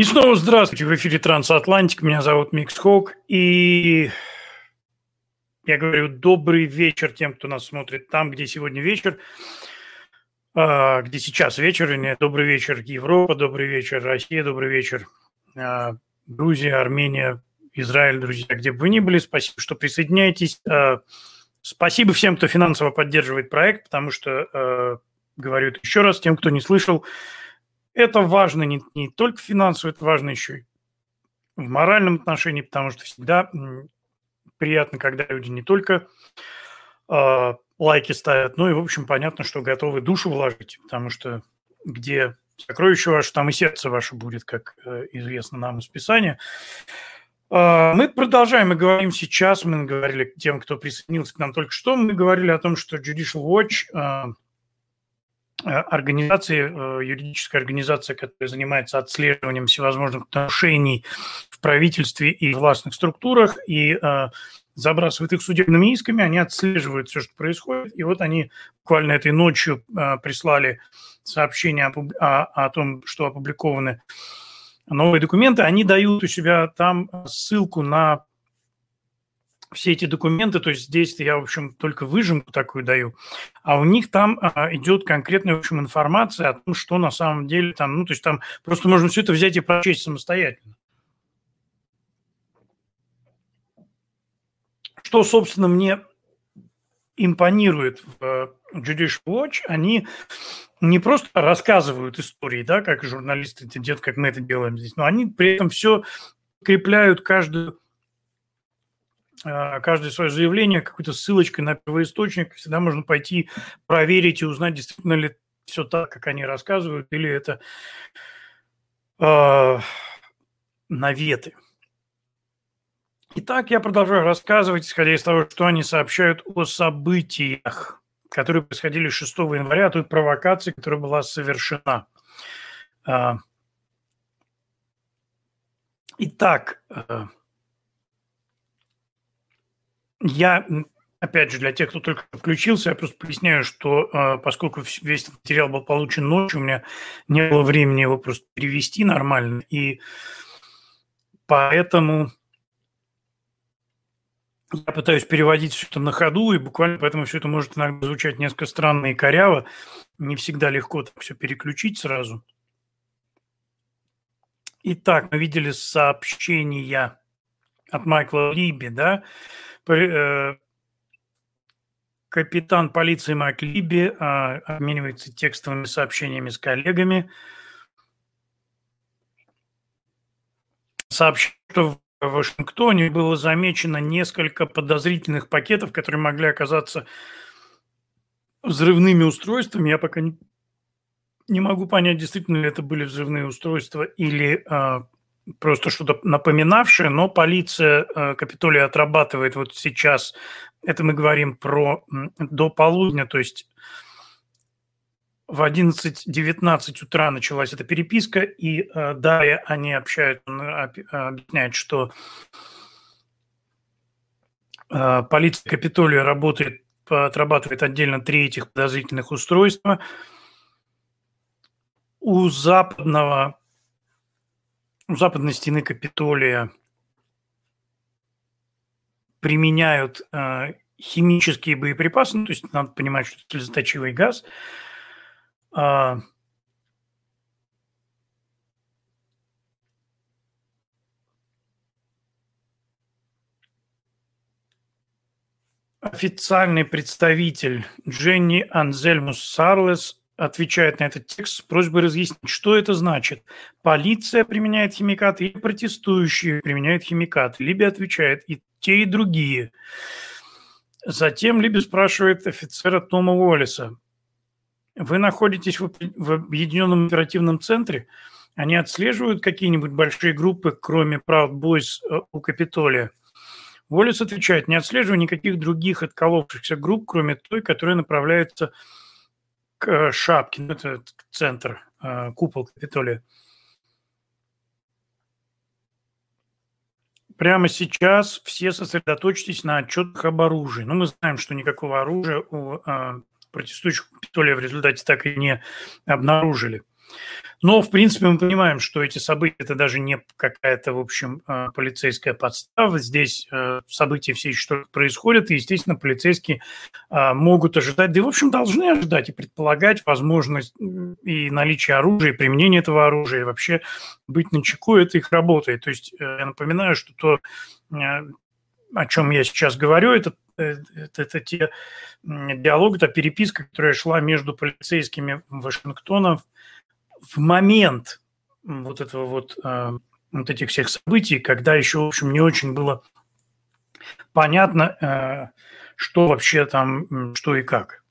И снова здравствуйте, в эфире Трансатлантик, меня зовут Микс Хоук, и я говорю добрый вечер тем, кто нас смотрит там, где сегодня вечер, а, где сейчас вечер, не добрый вечер Европа, добрый вечер Россия, добрый вечер а, Грузия, Армения, Израиль, друзья, где бы вы ни были, спасибо, что присоединяетесь. А, спасибо всем, кто финансово поддерживает проект, потому что, говорю еще раз, тем, кто не слышал, это важно не, не только финансово, это важно еще и в моральном отношении, потому что всегда приятно, когда люди не только э, лайки ставят, но и, в общем, понятно, что готовы душу вложить, потому что где сокровище ваше, там и сердце ваше будет, как э, известно нам из Писания. Э, мы продолжаем, мы говорим сейчас, мы говорили тем, кто присоединился к нам только что, мы говорили о том, что Judicial Watch Э, организации, э, юридическая организация, которая занимается отслеживанием всевозможных нарушений в правительстве и властных структурах и э, забрасывает их судебными исками, они отслеживают все, что происходит. И вот они буквально этой ночью прислали сообщение о, о, о том, что опубликованы новые документы. Они дают у себя там ссылку на все эти документы, то есть здесь я, в общем, только выжимку такую даю, а у них там а, идет конкретная, в общем, информация о том, что на самом деле там, ну, то есть там просто можно все это взять и прочесть самостоятельно. Что, собственно, мне импонирует в э, Judicial Watch, они не просто рассказывают истории, да, как журналисты это делают, как мы это делаем здесь, но они при этом все крепляют каждую каждое свое заявление какой-то ссылочкой на первоисточник. Всегда можно пойти проверить и узнать, действительно ли все так, как они рассказывают, или это э, наветы. Итак, я продолжаю рассказывать, исходя из того, что они сообщают о событиях, которые происходили 6 января, о той провокации, которая была совершена. А, итак, я, опять же, для тех, кто только включился, я просто поясняю, что э, поскольку весь материал был получен ночью, у меня не было времени его просто перевести нормально, и поэтому я пытаюсь переводить все это на ходу, и буквально поэтому все это может иногда звучать несколько странно и коряво. Не всегда легко так все переключить сразу. Итак, мы видели сообщения от Майкла Либи, да, Э, капитан полиции Маклиби а, обменивается текстовыми сообщениями с коллегами. Сообщает, что в Вашингтоне было замечено несколько подозрительных пакетов, которые могли оказаться взрывными устройствами. Я пока не, не могу понять, действительно ли это были взрывные устройства или а, просто что-то напоминавшее, но полиция э, Капитолия отрабатывает вот сейчас, это мы говорим про до полудня, то есть в 11-19 утра началась эта переписка, и э, далее они общают, он объясняет, что э, полиция Капитолия работает, отрабатывает отдельно три этих подозрительных устройства. У западного у западной стены Капитолия применяют э, химические боеприпасы, ну, то есть надо понимать, что это слезоточивый газ. Э, официальный представитель Дженни Анзельмус Сарлес отвечает на этот текст с просьбой разъяснить, что это значит. Полиция применяет химикаты или протестующие применяют химикаты. Либо отвечает и те, и другие. Затем Либи спрашивает офицера Тома Уоллиса. Вы находитесь в, в Объединенном оперативном центре? Они отслеживают какие-нибудь большие группы, кроме Proud Boys э, у Капитолия? Уоллес отвечает, не отслеживаю никаких других отколовшихся групп, кроме той, которая направляется к шапке, ну, это центр, э, купол Капитолия. Прямо сейчас все сосредоточьтесь на отчетах об оружии. Ну, мы знаем, что никакого оружия у э, протестующих Капитолия в результате так и не обнаружили. Но, в принципе, мы понимаем, что эти события – это даже не какая-то, в общем, э, полицейская подстава. Здесь э, события все еще только происходят, и, естественно, полицейские э, могут ожидать, да и, в общем, должны ожидать и предполагать возможность и наличие оружия, и применение этого оружия, и вообще быть на чеку – это их работа. И, то есть я напоминаю, что то, о чем я сейчас говорю, это это, это те диалоги, та переписка, которая шла между полицейскими Вашингтона в момент вот этого вот, э, вот этих всех событий, когда еще, в общем, не очень было понятно, э, что вообще там, что и как.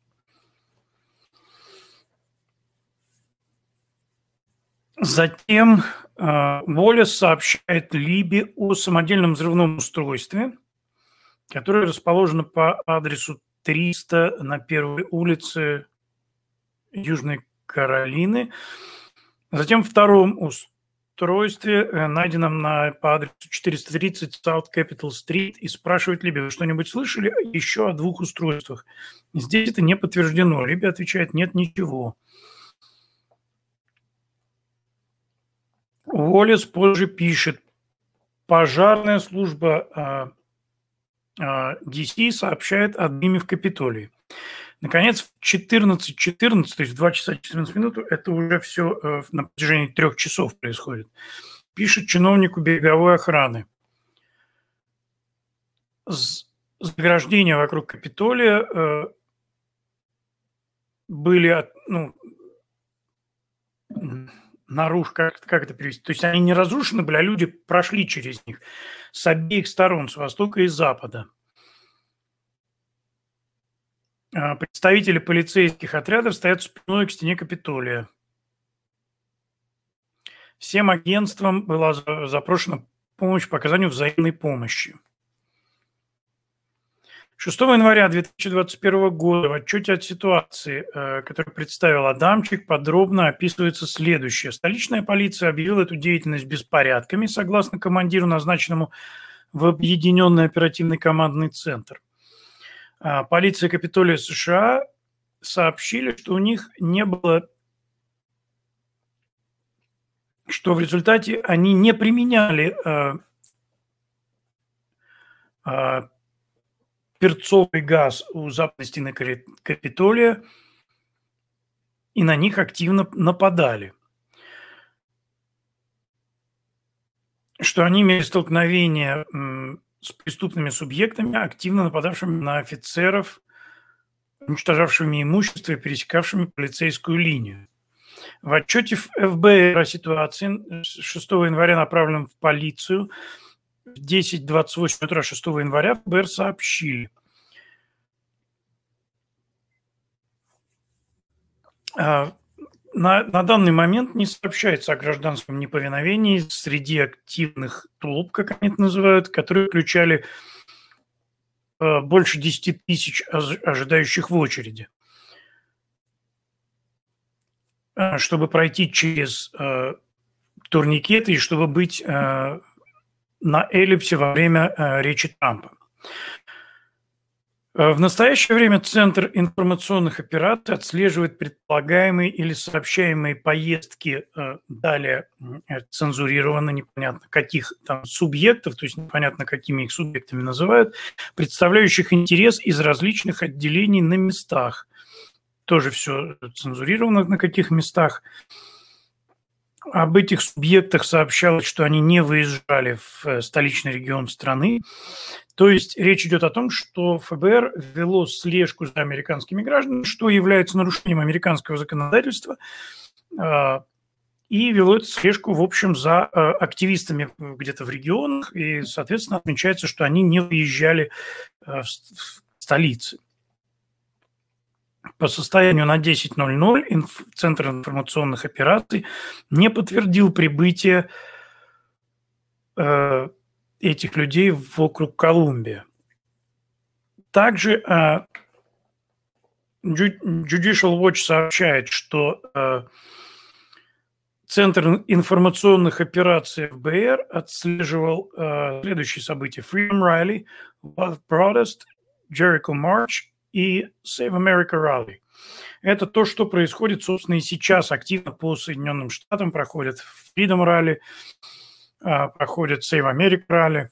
Затем э, Уоллес сообщает Либе о самодельном взрывном устройстве, которое расположено по адресу 300 на первой улице Южной Каролины. Затем в втором устройстве, э, найденном на, по адресу 430 South Capital Street, и спрашивает Либи, вы что-нибудь слышали еще о двух устройствах? Здесь это не подтверждено. Либи отвечает, нет, ничего. Уоллес позже пишет, пожарная служба DC а, а, сообщает о дыме в Капитолии. Наконец, в 14.14, 14, то есть в 2 часа 14 минут, это уже все э, на протяжении трех часов происходит. Пишет чиновнику береговой охраны. Заграждения вокруг Капитолия э, были ну, наруш, как, как это перевести? То есть они не разрушены были, а люди прошли через них с обеих сторон, с востока и запада. А, представители полицейских отрядов стоят спиной к стене Капитолия. Всем агентствам была запрошена помощь по оказанию взаимной помощи. 6 января 2021 года в отчете от ситуации, э, который представил Адамчик, подробно описывается следующее. Столичная полиция объявила эту деятельность беспорядками, согласно командиру, назначенному в Объединенный оперативный командный центр. А, полиция Капитолия США сообщили, что у них не было, что в результате они не применяли э, э, перцовый газ у западной стены Капитолия и на них активно нападали. Что они имели столкновение с преступными субъектами, активно нападавшими на офицеров, уничтожавшими имущество и пересекавшими полицейскую линию. В отчете ФБР о ситуации 6 января, направленном в полицию, в 10.28 утра 6 января ФБР сообщили. На, на данный момент не сообщается о гражданском неповиновении среди активных толп, как они это называют, которые включали э, больше 10 тысяч ожидающих в очереди. Э, чтобы пройти через э, турникеты и чтобы быть э, на эллипсе во время э, речи Трампа. Э, в настоящее время Центр информационных операций отслеживает предполагаемые или сообщаемые поездки, э, далее э, цензурировано непонятно каких там субъектов, то есть непонятно какими их субъектами называют, представляющих интерес из различных отделений на местах. Тоже все цензурировано на каких местах. Об этих субъектах сообщалось, что они не выезжали в столичный регион страны. То есть речь идет о том, что ФБР ввело слежку за американскими гражданами, что является нарушением американского законодательства, а, и вело эту слежку, в общем, за а, активистами где-то в регионах, и, соответственно, отмечается, что они не выезжали а, в столицы. По состоянию на 10.00 инф... Центр информационных операций не подтвердил прибытие э, этих людей вокруг Колумбия. Также uh, Judicial Watch сообщает, что uh, Центр информационных операций ФБР отслеживал uh, следующие события. Freedom Rally, Wild Protest, Jericho March и Save America Rally – Это то, что происходит, собственно, и сейчас активно по Соединенным Штатам. Проходит Freedom Rally, проходит Save America Rally.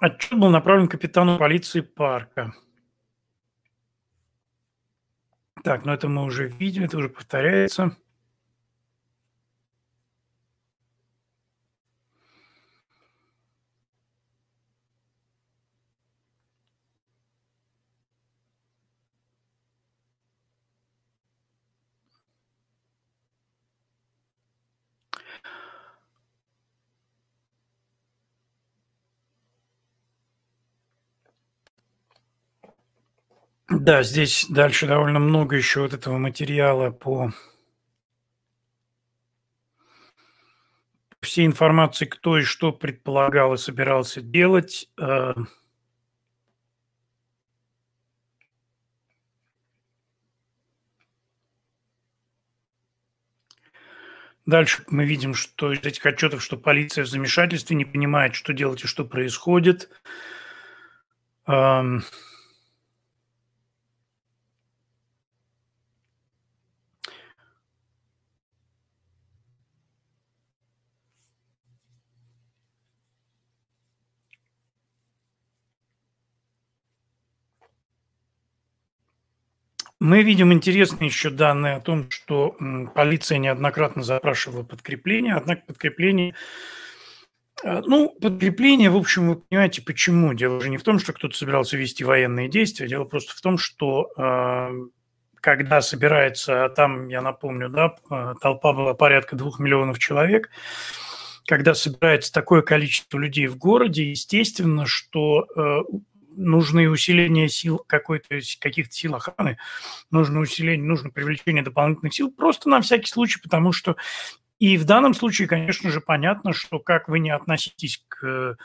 Отчет был направлен капитану полиции парка. Так, ну это мы уже видели, это уже повторяется. Да, здесь дальше довольно много еще вот этого материала по всей информации, кто и что предполагал и собирался делать. Э. Дальше мы видим, что из этих отчетов, что полиция в замешательстве не понимает, что делать и что происходит. Мы видим интересные еще данные о том, что полиция неоднократно запрашивала подкрепление, однако подкрепление э, ну, подкрепление, в общем, вы понимаете, почему. Дело уже не в том, что кто-то собирался вести военные действия, дело просто в том, что э, когда собирается, а там, я напомню, да, э, толпа была порядка двух миллионов человек, когда собирается такое количество людей в городе, естественно, что нужны усиления сил какой-то, каких-то сил охраны, нужно усиление, нужно привлечение дополнительных сил, просто на всякий случай, потому что и в данном случае, конечно же, понятно, что как вы не относитесь к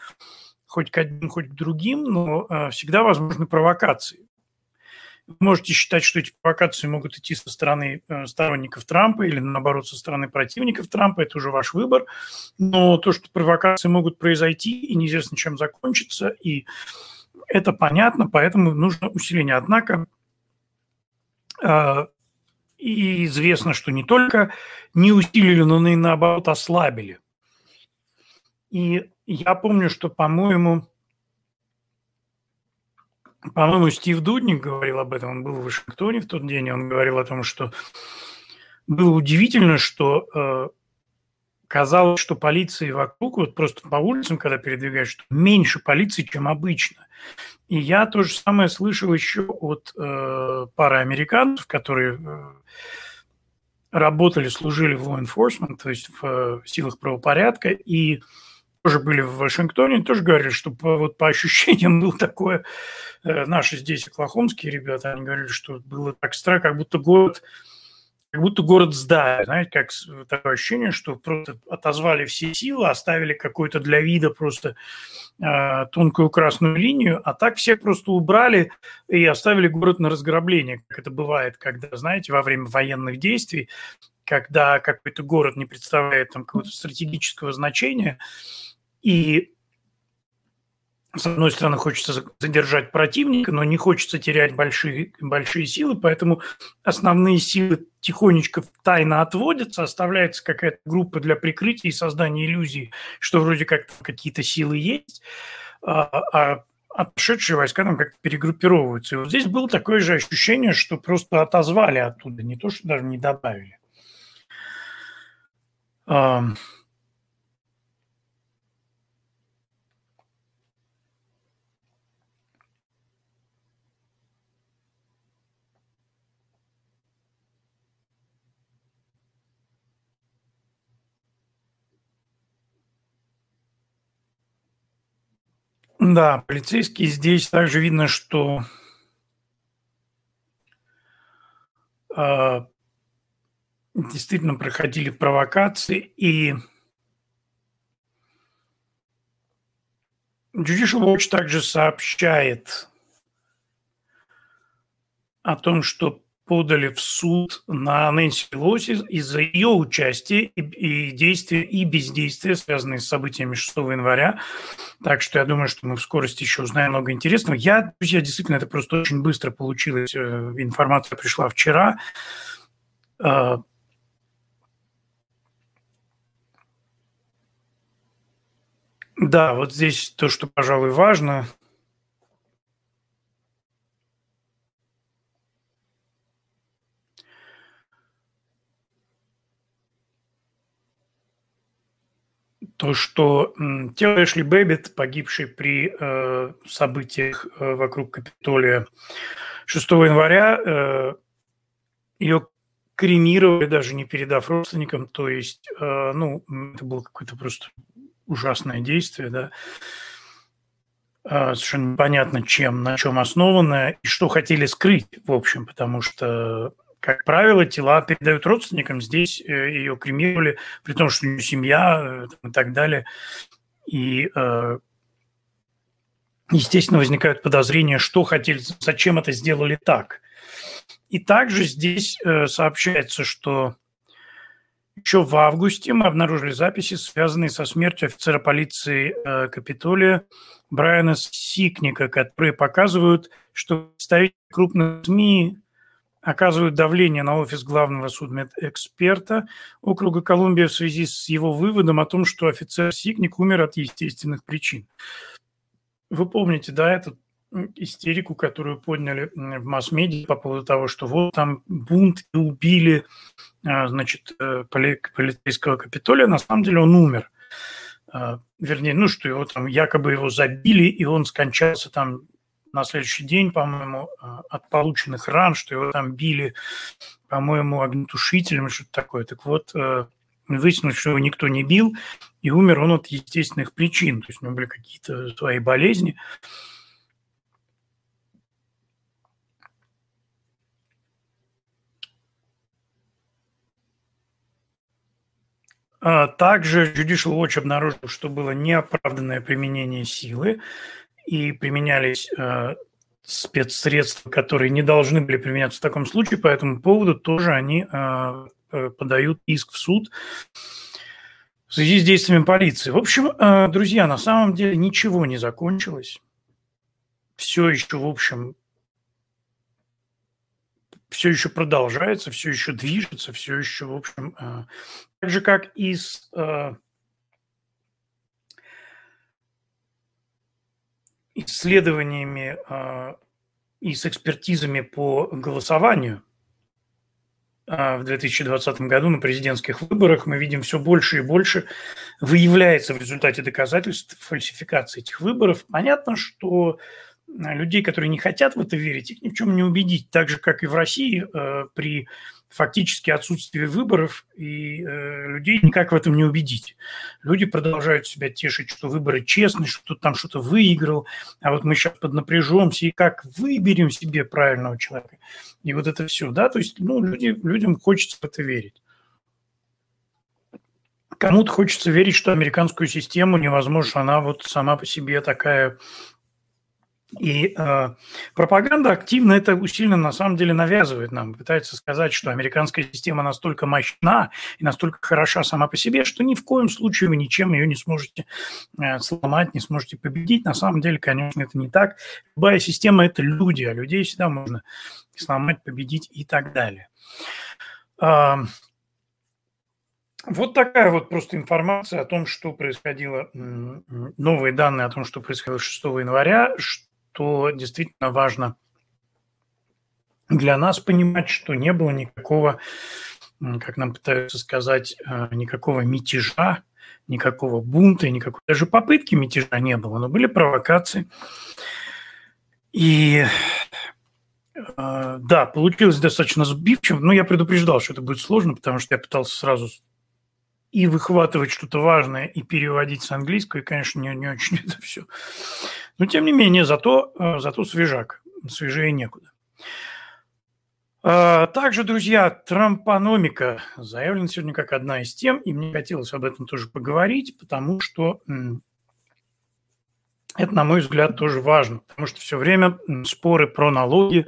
хоть к одним, хоть к другим, но э, всегда возможны провокации. Можете считать, что эти провокации могут идти со стороны э, сторонников Трампа или, наоборот, со стороны противников Трампа, это уже ваш выбор. Но то, что провокации могут произойти, и неизвестно, чем закончится, и это понятно, поэтому нужно усиление. Однако э, и известно, что не только не усилили, но и наоборот ослабили. И я помню, что, по-моему, по-моему, Стив Дудник говорил об этом, он был в Вашингтоне в тот день, и он говорил о том, что было удивительно, что э, казалось, что полиции вокруг, вот просто по улицам, когда передвигаешься, меньше полиции, чем обычно. И я то же самое слышал еще от э, пары американцев, которые э, работали, служили в law enforcement, то есть в э, силах правопорядка, и тоже были в Вашингтоне, тоже говорили, что по, вот по ощущениям было такое, э, наши здесь оклахомские ребята, они говорили, что было так странно, как будто город как будто город сдали, знаете, как такое ощущение, что просто отозвали все силы, оставили какой-то для вида просто э, тонкую красную линию, а так всех просто убрали и оставили город на разграбление, как это бывает, когда, знаете, во время военных действий, когда какой-то город не представляет там какого-то стратегического значения, и с одной стороны, хочется задержать противника, но не хочется терять большие, большие силы, поэтому основные силы тихонечко тайно отводятся, оставляется какая-то группа для прикрытия и создания иллюзии, что вроде как какие-то силы есть, а, а отшедшие войска там как-то перегруппировываются. И вот здесь было такое же ощущение, что просто отозвали оттуда, не то, что даже не добавили. Да, полицейские здесь также видно, что э, действительно проходили провокации, и Judicial также сообщает о том, что подали в суд на Нэнси Пелоси из-за ее участия и, и действия и бездействия, связанные с событиями 6 января. Так что я думаю, что мы в скорости еще узнаем много интересного. Я, друзья, действительно, это просто очень быстро получилось. Э, информация пришла вчера. А, да, вот здесь то, что, пожалуй, важно – то, что тело Эшли Бэббит, погибшей при э, событиях э, вокруг Капитолия 6 января, э, ее кремировали, даже не передав родственникам, то есть, э, ну, это было какое-то просто ужасное действие, да, э, совершенно непонятно чем, на чем основанное и что хотели скрыть, в общем, потому что как правило, тела передают родственникам. Здесь э, ее кремировали, при том, что у нее семья э, и так далее. И, э, естественно, возникают подозрения, что хотели, зачем это сделали так. И также здесь сообщается, что еще в августе мы обнаружили записи, связанные со смертью офицера полиции Капитолия Брайана Сикника, которые показывают, что представители крупных СМИ оказывают давление на офис главного судмедэксперта округа Колумбия в связи с его выводом о том, что офицер Сигник умер от естественных причин. Вы помните, да, эту истерику, которую подняли в масс-медиа по поводу того, что вот там бунт и убили, а, значит, э, полицейского Капитолия, на самом деле он умер. А, вернее, ну, что его там якобы его забили, и он скончался там на следующий день, по-моему, а, от полученных ран, что его там били, по-моему, огнетушителем, что-то такое. Так вот, э, выяснилось, что его никто не бил, и умер он от естественных причин. То есть у него были какие-то свои болезни. А также Judicial Watch обнаружил, что было неоправданное применение силы и применялись э, спецсредства, которые не должны были применяться в таком случае, по этому поводу тоже они э, э, подают иск в суд в связи с действиями полиции. В общем, э, друзья, на самом деле ничего не закончилось. Все еще, в общем, все еще продолжается, все еще движется, все еще, в общем, э, так же, как и с э, исследованиями э, и с экспертизами по голосованию э, в 2020 году на президентских выборах мы видим все больше и больше выявляется в результате доказательств фальсификации этих выборов. Понятно, что людей, которые не хотят в это верить, их ни в чем не убедить. Так же, как и в России при фактически отсутствии выборов, и э, людей никак в этом не убедить. Люди продолжают себя тешить, что выборы честные, что кто-то там что-то выиграл, а вот мы сейчас поднапряжемся, и как выберем себе правильного человека. И вот это все, да, то есть ну, люди, людям хочется в это верить. Кому-то хочется верить, что американскую систему невозможно, она вот сама по себе такая и э, пропаганда активно это усиленно на самом деле навязывает нам, пытается сказать, что американская система настолько мощна и настолько хороша сама по себе, что ни в коем случае вы ничем ее не сможете э, сломать, не сможете победить. На самом деле, конечно, это не так. Любая система – это люди, а людей всегда можно сломать, победить и так далее. Э, вот такая вот просто информация о том, что происходило, новые данные о том, что происходило 6 января, то действительно важно для нас понимать, что не было никакого, как нам пытаются сказать, э, никакого мятежа, никакого бунта, никакой даже попытки мятежа не было, но были провокации. И э, да, получилось достаточно сбивчиво, но я предупреждал, что это будет сложно, потому что я пытался сразу и выхватывать что-то важное, и переводить с английского, и, конечно, не, не очень это все. Но, тем не менее, зато, э, зато свежак, свежее некуда. А, также, друзья, трампономика заявлена сегодня как одна из тем, и мне хотелось об этом тоже поговорить, потому что это, на мой взгляд, тоже важно, потому что все время споры про налоги,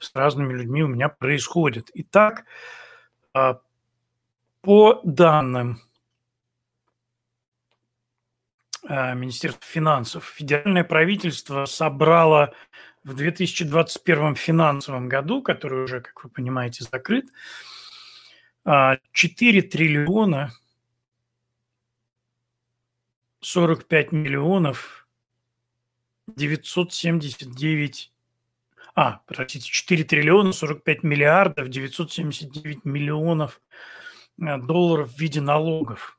с разными людьми у меня происходит. Итак, а, по данным а, Министерства финансов, федеральное правительство собрало в 2021 финансовом году, который уже, как вы понимаете, закрыт, 4 триллиона 45 миллионов 979... А, простите, 4 триллиона 45 миллиардов 979 миллионов э, долларов в виде налогов.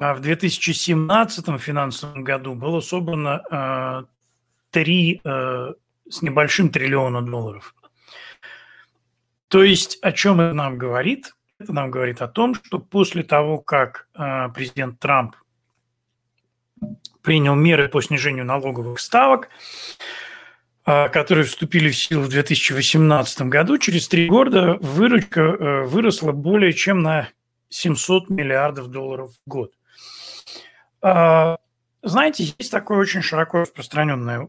А в 2017 финансовом году было собрано э, 3 э, с небольшим триллиона долларов. То есть о чем это нам говорит? Это нам говорит о том, что после того, как э, президент Трамп принял меры по снижению налоговых ставок, э, которые вступили в силу в 2018 году, через три года выручка э, выросла более чем на 700 миллиардов долларов в год. Э, знаете, есть такое очень широко распространенное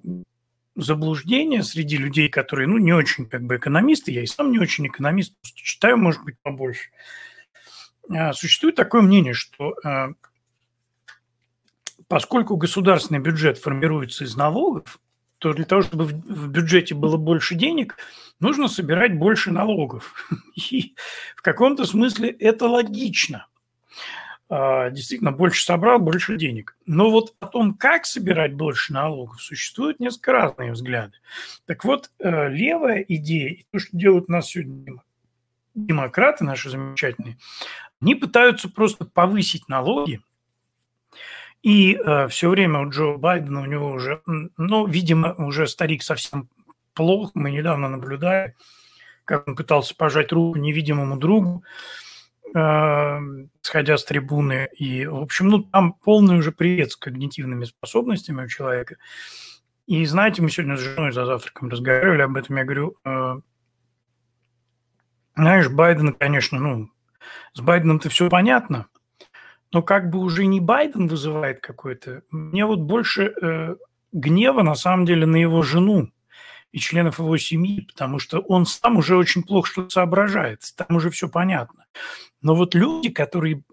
заблуждение среди людей, которые, ну, не очень как бы экономисты, я и сам не очень экономист, читаю, может быть, побольше. А, существует такое мнение, что а, поскольку государственный бюджет формируется из налогов, то для того, чтобы в бюджете было больше денег, нужно собирать больше налогов. И в каком-то смысле это логично. А, действительно больше собрал, больше денег. Но вот о том, как собирать больше налогов, существуют несколько разные взгляды. Так вот, э, левая идея, и то, что делают нас сегодня демократы наши замечательные, они пытаются просто повысить налоги, и э, все время у Джо Байдена, у него уже, ну, видимо, уже старик совсем плохо. Мы недавно наблюдали, как он пытался пожать руку невидимому другу. Э, сходя с трибуны. И, в общем, ну, там полный уже привет с когнитивными способностями у человека. И знаете, мы сегодня с женой за завтраком разговаривали об этом. Я говорю, э, знаешь, Байден, конечно, ну, с Байденом-то все понятно, но как бы уже не Байден вызывает какой-то. Мне вот больше э, гнева, на самом деле, на его жену и членов его семьи, потому что он сам уже очень плохо что соображает, там уже все понятно. Но вот люди, которые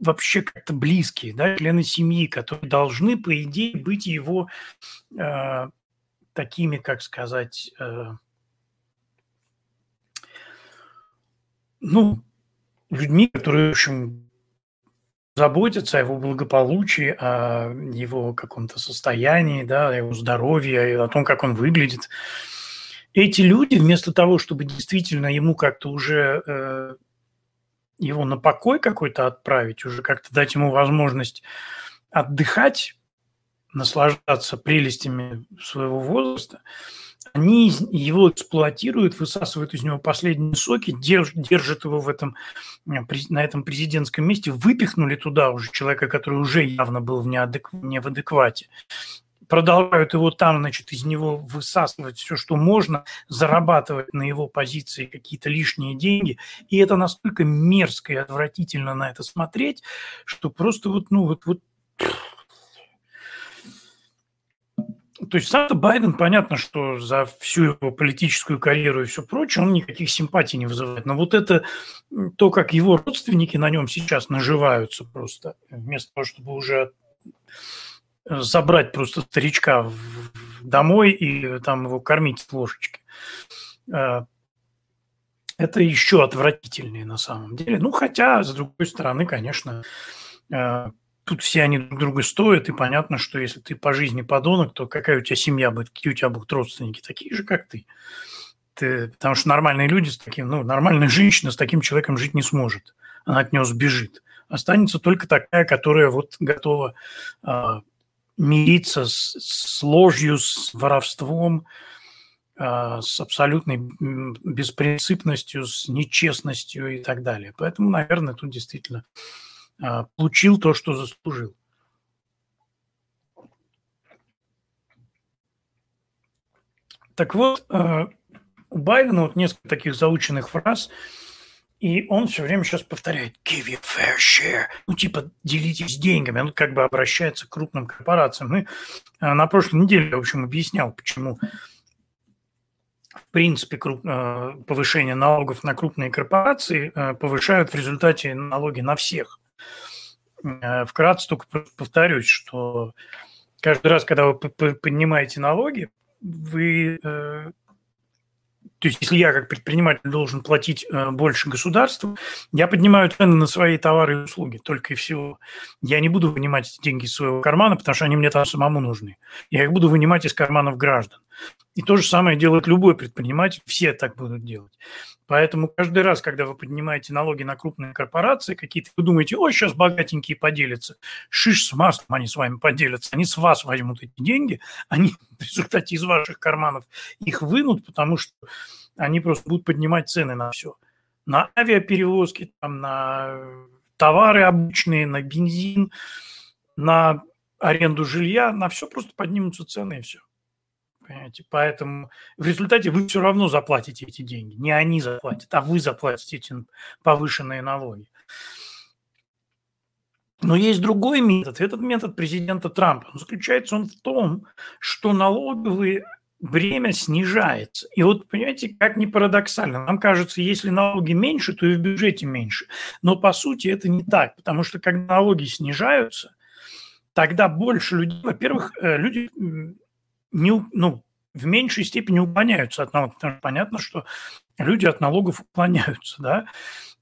вообще как-то близкие, да, члены семьи, которые должны, по идее, быть его э, такими, как сказать, э, ну, людьми, которые, в общем, заботятся о его благополучии, о его каком-то состоянии, да, о его здоровье, о том, как он выглядит. Эти люди, вместо того, чтобы действительно ему как-то уже э, его на покой какой-то отправить, уже как-то дать ему возможность отдыхать, наслаждаться прелестями своего возраста, они его эксплуатируют, высасывают из него последние соки, держ, держат его в этом, э, на этом президентском месте, выпихнули туда уже человека, который уже явно был в неадек, не в адеквате продолжают его там, значит, из него высасывать все, что можно, зарабатывать на его позиции какие-то лишние деньги. И это настолько мерзко и отвратительно на это смотреть, что просто вот, ну, вот, вот то есть сам Байден, понятно, что за всю его политическую карьеру и все прочее он никаких симпатий не вызывает. Но вот это то, как его родственники на нем сейчас наживаются просто, вместо того, чтобы уже забрать просто старичка домой и там его кормить с ложечки. А, это еще отвратительнее на самом деле. Ну, хотя, с другой стороны, конечно, а, тут все они друг друга стоят, и понятно, что если ты по жизни подонок, то какая у тебя семья будет, какие у тебя будут родственники, такие же, как ты. ты потому что нормальные люди с таким, ну, нормальная женщина с таким человеком жить не сможет. Она от него сбежит. Останется только такая, которая вот готова а, мириться с, с ложью, с воровством, э, с абсолютной беспринципностью, с нечестностью и так далее. Поэтому, наверное, тут действительно э, получил то, что заслужил. Так вот, э, у Байдена вот несколько таких заученных фраз – и он все время сейчас повторяет «give you fair share», ну типа делитесь деньгами, он как бы обращается к крупным корпорациям. Мы э, на прошлой неделе, в общем, объяснял, почему принципе круп... Повышение налогов на крупные корпорации повышают в результате налоги на всех. Э, вкратце только повторюсь, что каждый раз, когда вы поднимаете налоги, вы то есть, если я как предприниматель должен платить э, больше государству, я поднимаю цены на свои товары и услуги, только и всего. Я не буду вынимать деньги из своего кармана, потому что они мне там самому нужны. Я их буду вынимать из карманов граждан. И то же самое делает любой предприниматель, все так будут делать. Поэтому каждый раз, когда вы поднимаете налоги на крупные корпорации какие-то, вы думаете, ой, сейчас богатенькие поделятся. Шиш с маслом они с вами поделятся. Они с вас возьмут эти деньги, они в результате из ваших карманов их вынут, потому что они просто будут поднимать цены на все. На авиаперевозки, там, на товары обычные, на бензин, на аренду жилья, на все просто поднимутся цены и все. Понимаете? Поэтому в результате вы все равно заплатите эти деньги. Не они заплатят, а вы заплатите эти повышенные налоги. Но есть другой метод. Этот метод президента Трампа. Заключается он в том, что налоговые бремя снижается. И вот, понимаете, как ни парадоксально, нам кажется, если налоги меньше, то и в бюджете меньше. Но по сути это не так, потому что когда налоги снижаются, тогда больше людей, во-первых, э, люди не, ну, в меньшей степени уклоняются от налогов, потому что понятно, что люди от налогов уклоняются, да,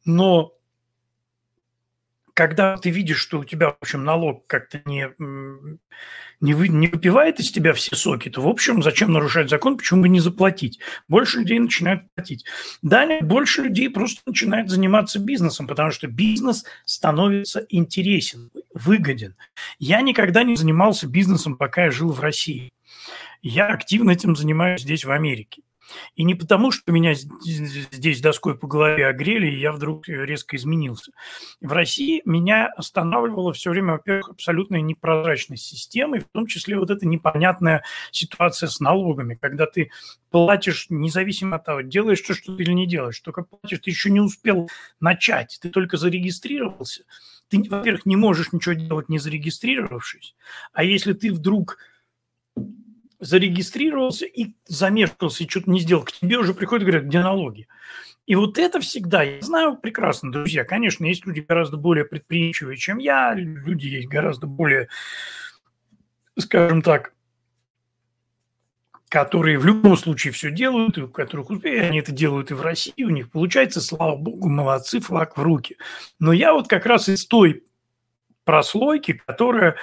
но когда ты видишь, что у тебя, в общем, налог как-то не, не, вы, не выпивает из тебя все соки, то, в общем, зачем нарушать закон, почему бы не заплатить? Больше людей начинают платить. Далее больше людей просто начинают заниматься бизнесом, потому что бизнес становится интересен, выгоден. Я никогда не занимался бизнесом, пока я жил в России. Я активно этим занимаюсь здесь, в Америке. И не потому, что меня здесь доской по голове огрели, и я вдруг резко изменился. В России меня останавливала все время, во-первых, абсолютная непрозрачность системы, в том числе вот эта непонятная ситуация с налогами, когда ты платишь независимо от того, делаешь то, что ты или не делаешь, только платишь, ты еще не успел начать, ты только зарегистрировался. Ты, во-первых, не можешь ничего делать, не зарегистрировавшись, а если ты вдруг зарегистрировался и замешкался, и что-то не сделал, к тебе уже приходят говорят, где налоги? И вот это всегда, я знаю прекрасно, друзья, конечно, есть люди гораздо более предприимчивые, чем я, люди есть гораздо более, скажем так, которые в любом случае все делают, и у которых успех, они это делают и в России, у них получается, слава богу, молодцы, флаг в руки. Но я вот как раз из той прослойки, которая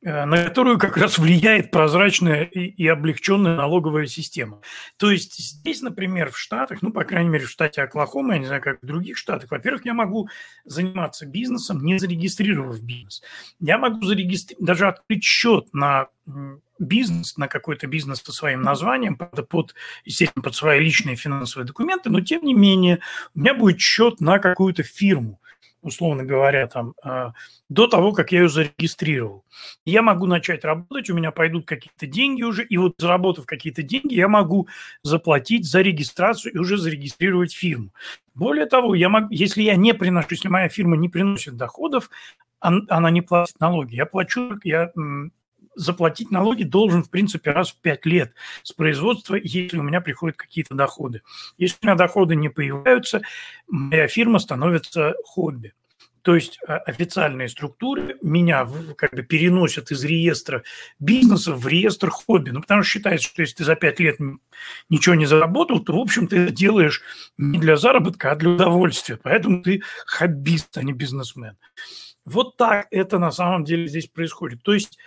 на которую как раз влияет прозрачная и, и облегченная налоговая система. То есть здесь, например, в Штатах, ну, по крайней мере, в штате Оклахома, я не знаю, как в других штатах, во-первых, я могу заниматься бизнесом, не зарегистрировав бизнес. Я могу зарегистрировать, даже открыть счет на бизнес, на какой-то бизнес со своим названием, под, естественно, под свои личные финансовые документы, но тем не менее у меня будет счет на какую-то фирму условно говоря, там, э, до того, как я ее зарегистрировал. Я могу начать работать, у меня пойдут какие-то деньги уже, и вот заработав какие-то деньги, я могу заплатить за регистрацию и уже зарегистрировать фирму. Более того, я могу, если я не приношу, если моя фирма не приносит доходов, она не платит налоги. Я плачу, я заплатить налоги должен, в принципе, раз в пять лет с производства, если у меня приходят какие-то доходы. Если у меня доходы не появляются, моя фирма становится хобби. То есть а, официальные структуры меня как бы переносят из реестра бизнеса в реестр хобби. Ну, потому что считается, что если ты за пять лет ничего не заработал, то, в общем, ты делаешь не для заработка, а для удовольствия. Поэтому ты хоббист, а не бизнесмен. Вот так это на самом деле здесь происходит. То есть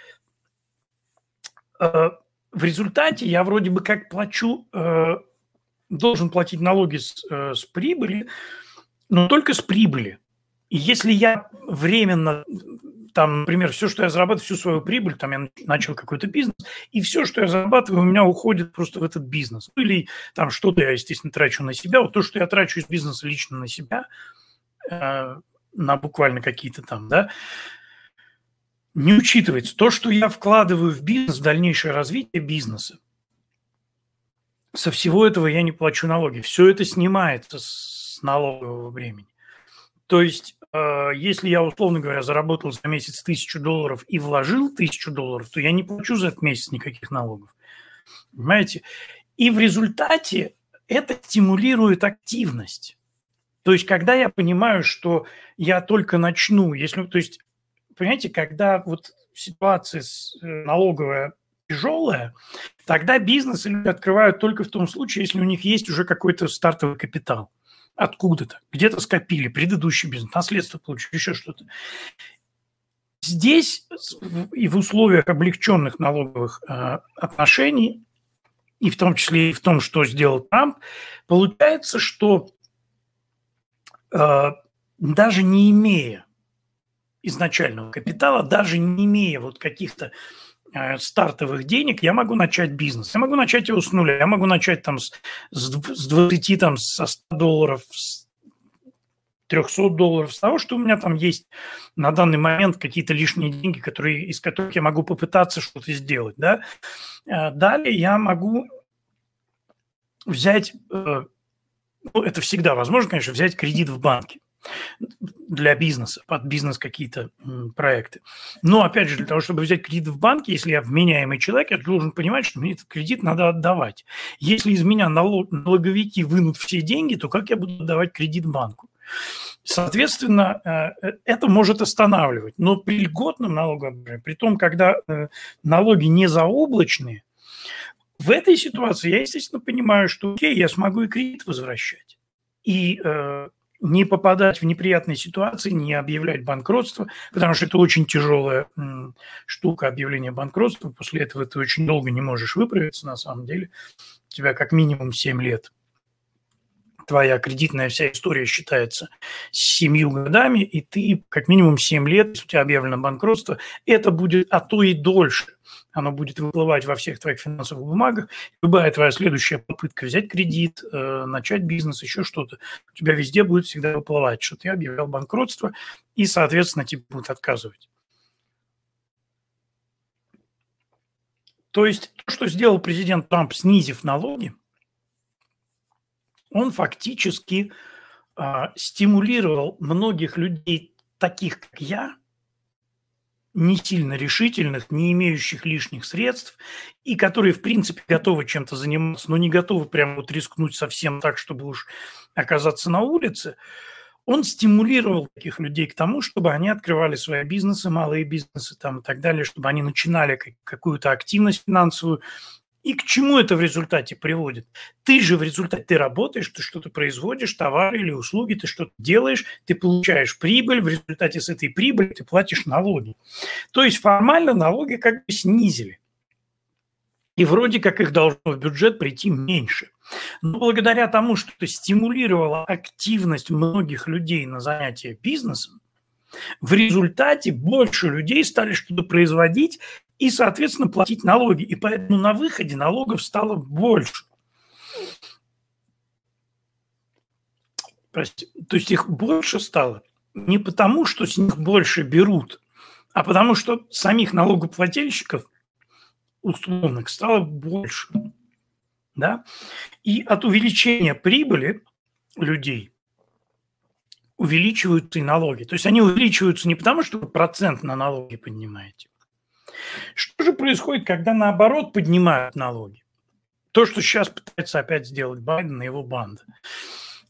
в результате я вроде бы как плачу, э, должен платить налоги с, э, с прибыли, но только с прибыли. И если я временно, там, например, все, что я зарабатываю, всю свою прибыль, там я начал какой-то бизнес, и все, что я зарабатываю, у меня уходит просто в этот бизнес. Ну, или там что-то я, естественно, трачу на себя. Вот то, что я трачу из бизнеса лично на себя, на буквально какие-то там, да, не учитывается то, что я вкладываю в бизнес, в дальнейшее развитие бизнеса. Со всего этого я не плачу налоги. Все это снимается с налогового времени. То есть, э, если я, условно говоря, заработал за месяц тысячу долларов и вложил тысячу долларов, то я не плачу за этот месяц никаких налогов. Понимаете? И в результате это стимулирует активность. То есть, когда я понимаю, что я только начну, если, то есть, понимаете, когда вот ситуация э, налоговая тяжелая, тогда бизнес люди открывают только в том случае, если у них есть уже какой-то стартовый капитал откуда-то, где-то скопили, предыдущий бизнес, наследство получили, еще что-то. Здесь и в условиях облегченных налоговых э, отношений, и в том числе и в том, что сделал Трамп, получается, что э, даже не имея изначального капитала, даже не имея вот каких-то э, стартовых денег, я могу начать бизнес. Я могу начать его с нуля. Я могу начать там с, с 20, там, со 100 долларов, с 300 долларов, с того, что у меня там есть на данный момент какие-то лишние деньги, которые, из которых я могу попытаться что-то сделать. Да? Э, далее я могу взять, э, ну, это всегда возможно, конечно, взять кредит в банке для бизнеса, под бизнес какие-то проекты. Но, опять же, для того, чтобы взять кредит в банке, если я вменяемый человек, я должен понимать, что мне этот кредит надо отдавать. Если из меня налоговики вынут все деньги, то как я буду давать кредит банку? Соответственно, э, э, это может останавливать. Но при льготном налогообложении, при том, когда э, налоги не заоблачные, в этой ситуации я, естественно, понимаю, что окей, я смогу и кредит возвращать. И не попадать в неприятные ситуации, не объявлять банкротство, потому что это очень тяжелая штука объявления банкротства. После этого ты очень долго не можешь выправиться на самом деле. У тебя как минимум 7 лет твоя кредитная вся история считается семью годами, и ты как минимум 7 лет, если у тебя объявлено банкротство, это будет, а то и дольше – оно будет выплывать во всех твоих финансовых бумагах. Любая твоя следующая попытка взять кредит, э, начать бизнес, еще что-то, у тебя везде будет всегда выплывать, что ты объявлял банкротство, и, соответственно, тебе будут отказывать. То есть то, что сделал президент Трамп, снизив налоги, он фактически э, стимулировал многих людей, таких как я, не сильно решительных, не имеющих лишних средств, и которые, в принципе, готовы чем-то заниматься, но не готовы прямо вот рискнуть совсем так, чтобы уж оказаться на улице, он стимулировал таких людей к тому, чтобы они открывали свои бизнесы, малые бизнесы там и так далее, чтобы они начинали какую-то активность финансовую, и к чему это в результате приводит? Ты же в результате, ты работаешь, ты что-то производишь, товары или услуги, ты что-то делаешь, ты получаешь прибыль, в результате с этой прибыли ты платишь налоги. То есть формально налоги как бы снизили. И вроде как их должно в бюджет прийти меньше. Но благодаря тому, что ты стимулировала активность многих людей на занятия бизнесом, в результате больше людей стали что-то производить и, соответственно, платить налоги. И поэтому на выходе налогов стало больше. Прости. То есть их больше стало не потому, что с них больше берут, а потому что самих налогоплательщиков условных стало больше. Да? И от увеличения прибыли людей увеличиваются и налоги. То есть они увеличиваются не потому, что процент на налоги поднимаете, что же происходит, когда наоборот поднимают налоги? То, что сейчас пытается опять сделать Байден и его банда.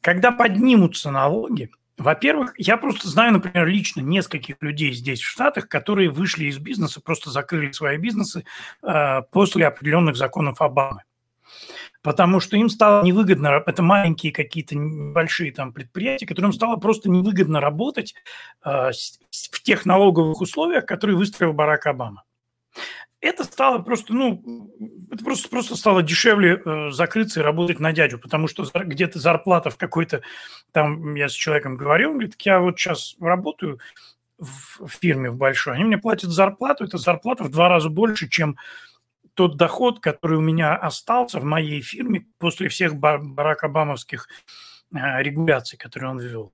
Когда поднимутся налоги, во-первых, я просто знаю, например, лично нескольких людей здесь, в Штатах, которые вышли из бизнеса, просто закрыли свои бизнесы э, после определенных законов Обамы. Потому что им стало невыгодно, это маленькие какие-то небольшие там предприятия, которым стало просто невыгодно работать э, в тех налоговых условиях, которые выстроил Барак Обама. Это стало просто, ну, это просто, просто стало дешевле э, закрыться и работать на дядю, потому что где-то зарплата в какой-то, там, я с человеком говорил, он говорит, я вот сейчас работаю в, фирме в большой, они мне платят зарплату, это зарплата в два раза больше, чем тот доход, который у меня остался в моей фирме после всех Барак Обамовских э, регуляций, которые он ввел.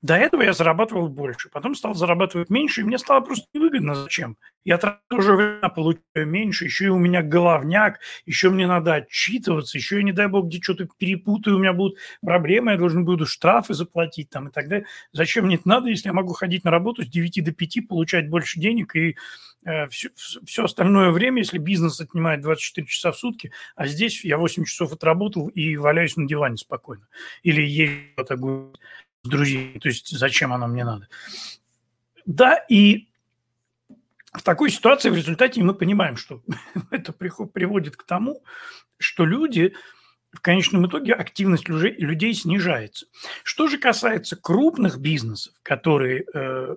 До этого я зарабатывал больше, потом стал зарабатывать меньше, и мне стало просто невыгодно. Зачем? Я тоже время получаю меньше, еще и у меня головняк, еще мне надо отчитываться, еще я, не дай бог, где что-то перепутаю, у меня будут проблемы, я должен буду штрафы заплатить там и так далее. Зачем мне это надо, если я могу ходить на работу с 9 до 5, получать больше денег и э, все, все остальное время, если бизнес отнимает 24 часа в сутки, а здесь я 8 часов отработал и валяюсь на диване спокойно. Или езжу друзей. То есть зачем оно мне надо? Да, и в такой ситуации в результате мы понимаем, что это приводит к тому, что люди, в конечном итоге активность людей снижается. Что же касается крупных бизнесов, которые, э,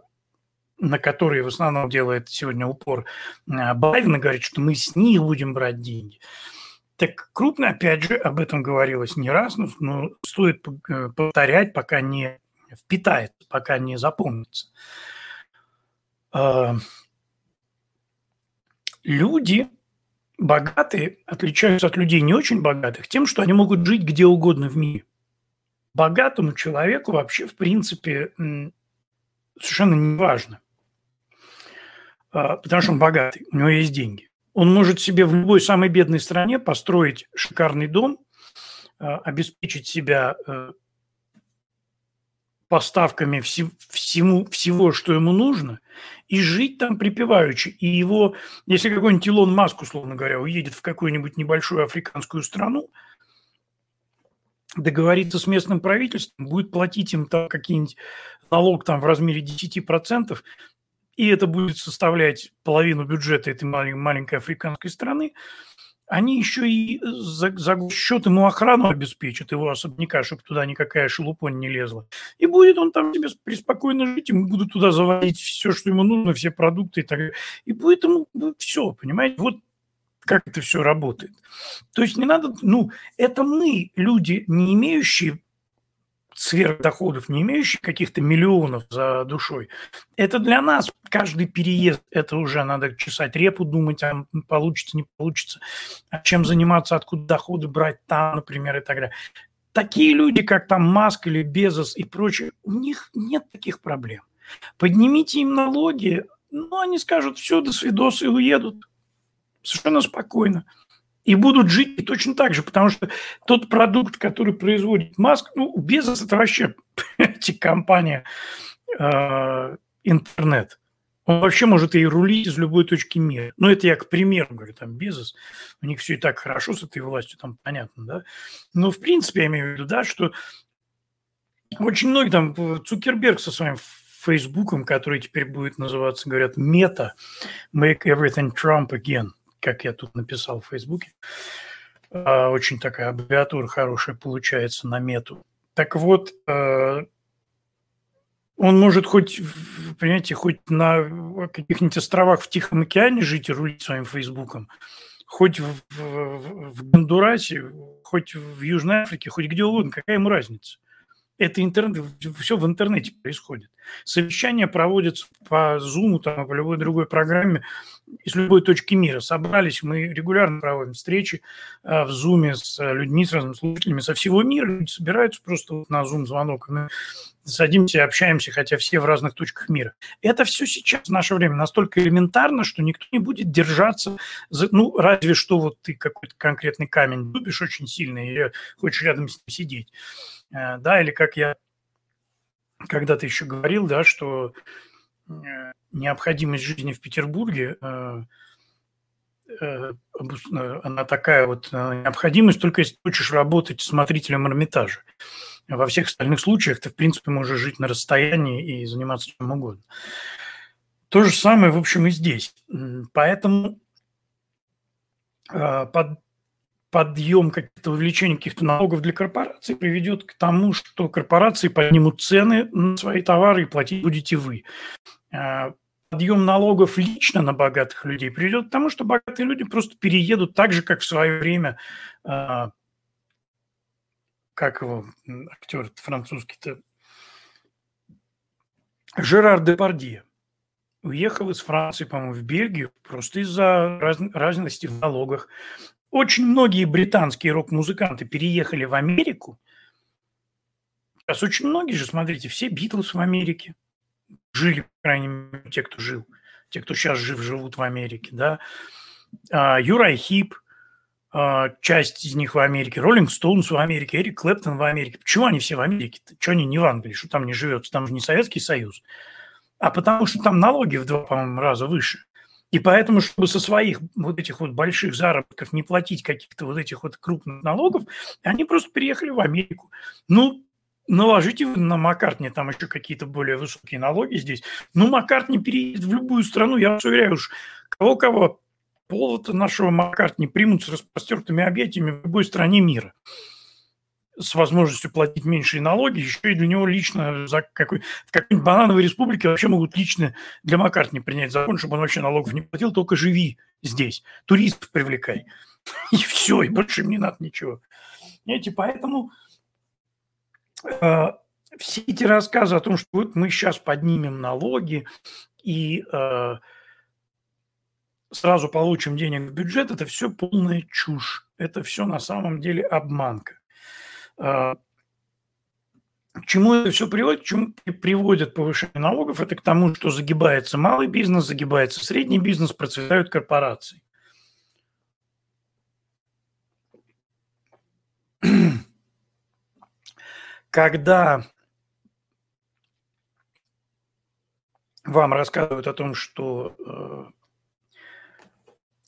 на которые в основном делает сегодня упор э, Байден говорит, что мы с них будем брать деньги. Так крупно, опять же, об этом говорилось не раз, но стоит э, повторять, пока не впитается, пока не запомнится. А, люди богатые отличаются от людей не очень богатых тем, что они могут жить где угодно в мире. Богатому человеку вообще, в принципе, совершенно не важно, а, потому что он богатый, у него есть деньги. Он может себе в любой самой бедной стране построить шикарный дом, а, обеспечить себя э, поставками всему, всего, что ему нужно, и жить там припеваючи. И его, если какой-нибудь Илон Маск, условно говоря, уедет в какую-нибудь небольшую африканскую страну, договориться с местным правительством, будет платить им там какие-нибудь налог там в размере 10%, и это будет составлять половину бюджета этой маленькой африканской страны, они еще и за, за счет ему охрану обеспечат, его особняка, чтобы туда никакая шелупонь не лезла. И будет он там себе преспокойно жить, ему будут туда заводить все, что ему нужно, все продукты и так далее. И будет ему ну, все, понимаете? Вот как это все работает. То есть не надо, ну, это мы, люди, не имеющие сверхдоходов, не имеющих каких-то миллионов за душой. Это для нас каждый переезд, это уже надо чесать репу, думать, а получится, не получится, а чем заниматься, откуда доходы брать там, например, и так далее. Такие люди, как там Маск или Безос и прочие, у них нет таких проблем. Поднимите им налоги, ну, они скажут, все, до свидос, и уедут. Совершенно спокойно и будут жить точно так же, потому что тот продукт, который производит Маск, ну, Безос – это вообще, компания э, интернет. Он вообще может и рулить из любой точки мира. Ну, это я к примеру говорю, там Безос, у них все и так хорошо с этой властью, там понятно, да. Но, в принципе, я имею в виду, да, что очень многие там, Цукерберг со своим Фейсбуком, который теперь будет называться, говорят, мета, make everything Trump again – как я тут написал в Фейсбуке. А, очень такая аббревиатура хорошая получается на мету. Так вот, э, он может хоть, понимаете, хоть на каких-нибудь островах в Тихом океане жить и рулить своим Фейсбуком, хоть в, в, в Гондурасе, хоть в Южной Африке, хоть где угодно, какая ему разница? Это интернет, все в интернете происходит. Совещания проводятся по Zoom, там, по любой другой программе из любой точки мира. Собрались, мы регулярно проводим встречи э, в Zoom с людьми, с разными слушателями со всего мира. Люди собираются просто на Zoom звонок. Мы садимся, общаемся, хотя все в разных точках мира. Это все сейчас, в наше время, настолько элементарно, что никто не будет держаться, за, ну, разве что вот ты какой-то конкретный камень любишь очень сильно и хочешь рядом с ним сидеть. Э, да, или как я когда-то еще говорил, да, что э, необходимость жизни в Петербурге, э, она такая вот необходимость, только если хочешь работать смотрителем Эрмитажа. Во всех остальных случаях ты, в принципе, можешь жить на расстоянии и заниматься чем угодно. То же самое, в общем, и здесь. Поэтому под подъем каких-то увеличение каких-то налогов для корпораций приведет к тому, что корпорации поднимут цены на свои товары и платить будете вы. А, подъем налогов лично на богатых людей приведет к тому, что богатые люди просто переедут так же, как в свое время, а, как его актер французский-то, Жерар Депардье уехал из Франции, по-моему, в Бельгию просто из-за раз, разности в налогах. Очень многие британские рок-музыканты переехали в Америку Сейчас очень многие же, смотрите, все Битлз в Америке жили, по крайней мере, те, кто жил, те, кто сейчас жив, живут в Америке, да. А, Юрай Хип, а, часть из них в Америке, Роллинг Стоунс в Америке, Эрик Клэптон в Америке. Почему они все в Америке? -то? Чего они не в Англии? Что там не живется? Там же не Советский Союз. А потому что там налоги в два, по-моему, раза выше. И поэтому, чтобы со своих вот этих вот больших заработков не платить каких-то вот этих вот крупных налогов, они просто переехали в Америку. Ну, наложите на Маккартни там еще какие-то более высокие налоги здесь. Ну, Маккартни переедет в любую страну, я вас уверяю уж, кого-кого пол нашего Маккартни примут с распростертыми объятиями в любой стране мира с возможностью платить меньшие налоги, еще и для него лично за какой, в какой-нибудь банановой республике вообще могут лично для Маккартни принять закон, чтобы он вообще налогов не платил, только живи здесь, туристов привлекай. И все, и больше им не надо ничего. Понимаете, поэтому э, все эти рассказы о том, что вот мы сейчас поднимем налоги и э, сразу получим денег в бюджет, это все полная чушь. Это все на самом деле обманка. А, к чему это все приводит? К чему приводит повышение налогов? Это к тому, что загибается малый бизнес, загибается средний бизнес, процветают корпорации. Когда вам рассказывают о том, что э,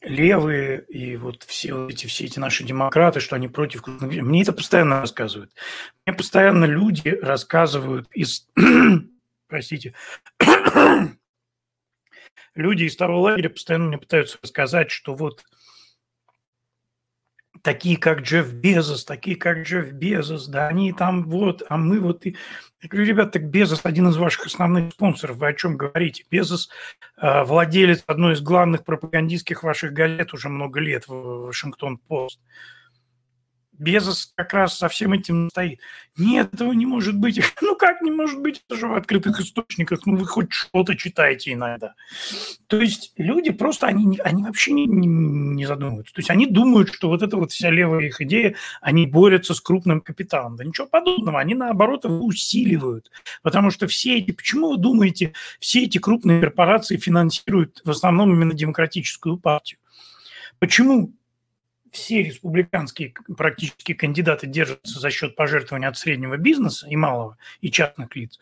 левые и вот все эти, все эти наши демократы, что они против Мне это постоянно рассказывают. Мне постоянно люди рассказывают из... Простите. люди из второго лагеря постоянно мне пытаются рассказать, что вот такие как Джефф Безос, такие как Джефф Безос, да, они там вот, а мы вот и я говорю, ребят, так Безос один из ваших основных спонсоров. Вы о чем говорите? Безос э, владелец одной из главных пропагандистских ваших газет уже много лет, Вашингтон-Пост. Безос как раз со всем этим стоит. Нет, этого не может быть. Ну как не может быть? Это же в открытых источниках. Ну вы хоть что-то читаете иногда. То есть люди просто, они, они вообще не, не, не задумываются. То есть они думают, что вот эта вот вся левая их идея, они борются с крупным капиталом. Да ничего подобного. Они наоборот его усиливают. Потому что все эти... Почему вы думаете, все эти крупные корпорации финансируют в основном именно демократическую партию? Почему все республиканские практически кандидаты держатся за счет пожертвований от среднего бизнеса и малого, и частных лиц,